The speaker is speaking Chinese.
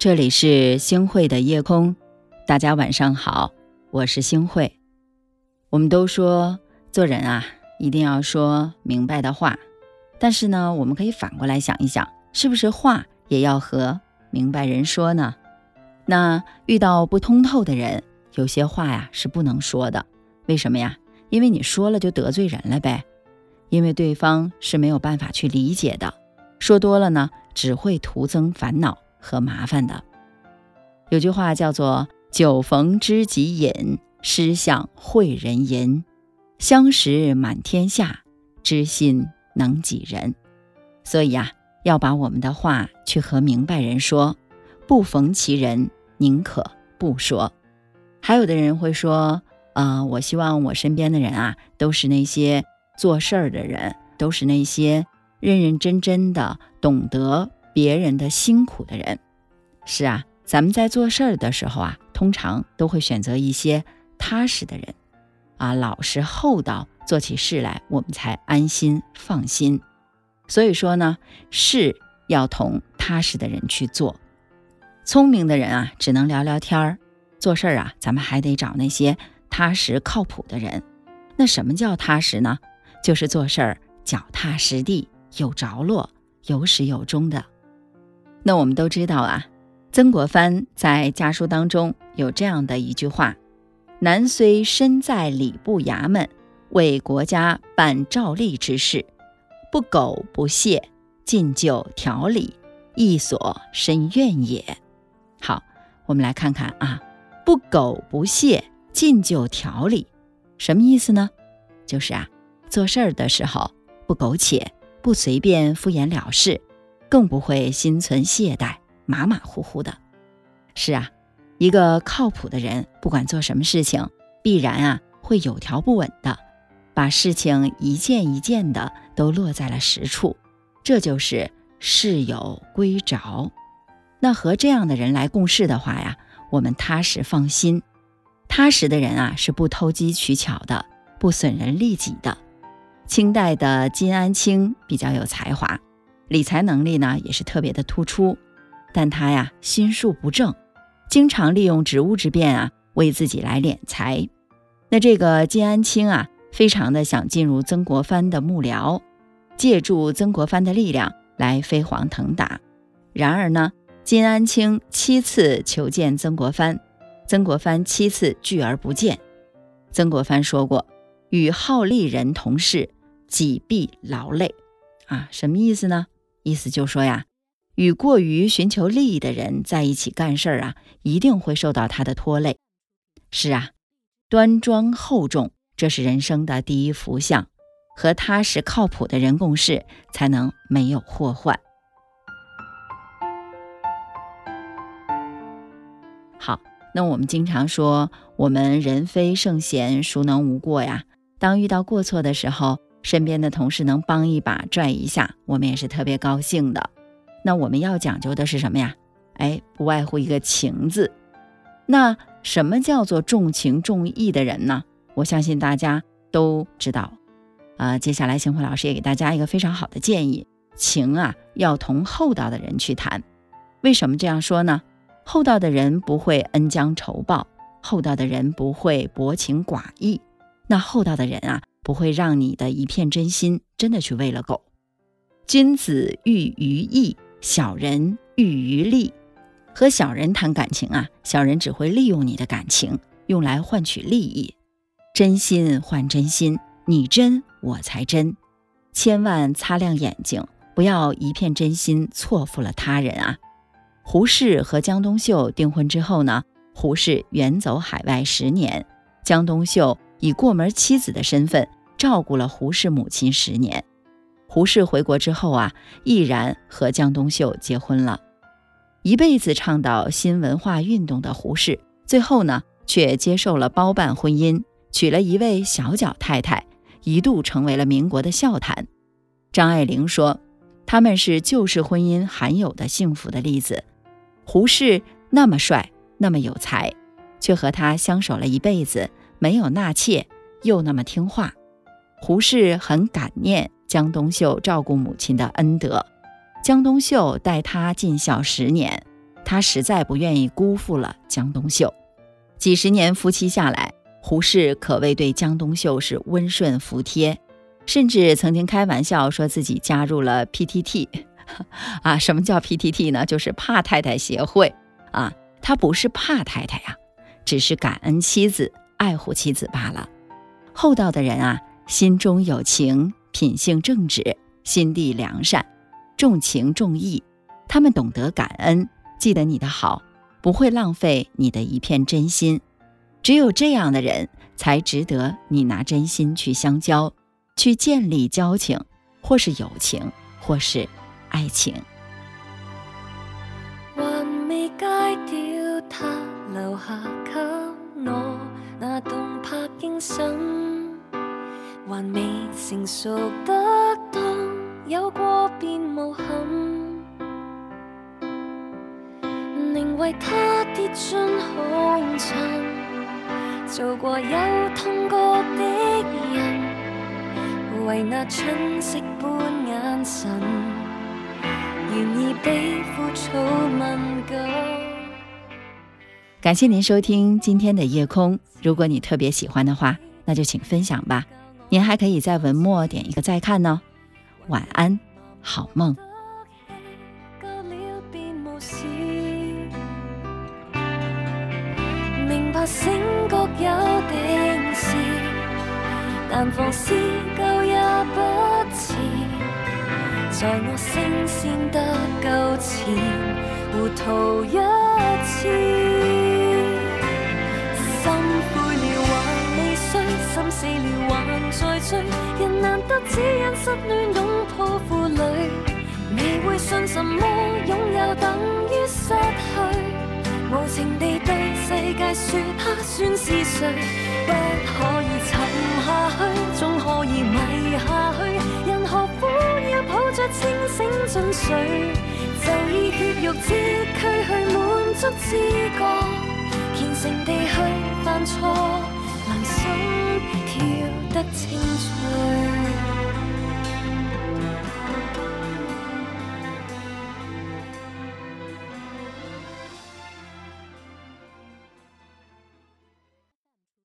这里是星汇的夜空，大家晚上好，我是星汇。我们都说做人啊，一定要说明白的话，但是呢，我们可以反过来想一想，是不是话也要和明白人说呢？那遇到不通透的人，有些话呀是不能说的。为什么呀？因为你说了就得罪人了呗，因为对方是没有办法去理解的。说多了呢，只会徒增烦恼。和麻烦的，有句话叫做“酒逢知己饮，诗向会人吟，相识满天下，知心能几人”。所以啊，要把我们的话去和明白人说，不逢其人，宁可不说。还有的人会说：“啊，我希望我身边的人啊，都是那些做事儿的人，都是那些认认真真的，懂得。”别人的辛苦的人，是啊，咱们在做事儿的时候啊，通常都会选择一些踏实的人，啊，老实厚道，做起事来我们才安心放心。所以说呢，事要同踏实的人去做。聪明的人啊，只能聊聊天儿；做事儿啊，咱们还得找那些踏实靠谱的人。那什么叫踏实呢？就是做事儿脚踏实地，有着落，有始有终的。那我们都知道啊，曾国藩在家书当中有这样的一句话：“男虽身在礼部衙门，为国家办照例之事，不苟不懈，尽就条理，亦所深怨也。”好，我们来看看啊，“不苟不懈，尽就条理”什么意思呢？就是啊，做事儿的时候不苟且，不随便敷衍了事。更不会心存懈怠、马马虎虎的。是啊，一个靠谱的人，不管做什么事情，必然啊会有条不紊的，把事情一件一件的都落在了实处。这就是事有归着。那和这样的人来共事的话呀，我们踏实放心。踏实的人啊，是不偷机取巧的，不损人利己的。清代的金安清比较有才华。理财能力呢也是特别的突出，但他呀心术不正，经常利用职务之便啊为自己来敛财。那这个金安清啊，非常的想进入曾国藩的幕僚，借助曾国藩的力量来飞黄腾达。然而呢，金安清七次求见曾国藩，曾国藩七次拒而不见。曾国藩说过：“与好利人同事，己必劳累。”啊，什么意思呢？意思就说呀，与过于寻求利益的人在一起干事儿啊，一定会受到他的拖累。是啊，端庄厚重，这是人生的第一福相。和踏实靠谱的人共事，才能没有祸患。好，那我们经常说，我们人非圣贤，孰能无过呀？当遇到过错的时候，身边的同事能帮一把、拽一下，我们也是特别高兴的。那我们要讲究的是什么呀？哎，不外乎一个情字。那什么叫做重情重义的人呢？我相信大家都知道。啊，接下来星辉老师也给大家一个非常好的建议：情啊，要同厚道的人去谈。为什么这样说呢？厚道的人不会恩将仇报，厚道的人不会薄情寡义。那厚道的人啊。不会让你的一片真心真的去喂了狗。君子喻于义，小人喻于利。和小人谈感情啊，小人只会利用你的感情，用来换取利益。真心换真心，你真我才真。千万擦亮眼睛，不要一片真心错付了他人啊。胡适和江冬秀订婚之后呢，胡适远走海外十年，江冬秀。以过门妻子的身份照顾了胡适母亲十年。胡适回国之后啊，毅然和江冬秀结婚了。一辈子倡导新文化运动的胡适，最后呢，却接受了包办婚姻，娶了一位小脚太太，一度成为了民国的笑谈。张爱玲说，他们是旧式婚姻罕有的幸福的例子。胡适那么帅，那么有才，却和他相守了一辈子。没有纳妾，又那么听话，胡适很感念江冬秀照顾母亲的恩德。江冬秀待他尽孝十年，他实在不愿意辜负了江冬秀。几十年夫妻下来，胡适可谓对江冬秀是温顺服帖，甚至曾经开玩笑说自己加入了 PTT。啊，什么叫 PTT 呢？就是怕太太协会啊。他不是怕太太呀，只是感恩妻子、爱护妻子罢了。厚道的人啊，心中有情，品性正直，心地良善，重情重义。他们懂得感恩，记得你的好，不会浪费你的一片真心。只有这样的人，才值得你拿真心去相交，去建立交情，或是友情，或是爱情。他留下给我那动魄惊心，还未成熟得当，有过便无憾，宁为他跌进红尘，做过有痛过的人，为那春色般眼神，愿意比枯草敏感。感谢您收听今天的夜空。如果你特别喜欢的话，那就请分享吧。您还可以在文末点一个再看呢。晚安，好梦。明白醒觉有定时，但放肆够也不迟。在我升仙得够前，糊涂一次。死了还在追，人难得只因失恋拥抱负累，未会信什么拥有等于失去，无情地对世界说他算是谁？不可以沉下去，总可以迷下去，人何苦要抱着清醒进睡？就以血肉之躯去满足知觉，虔诚地去犯错。能心。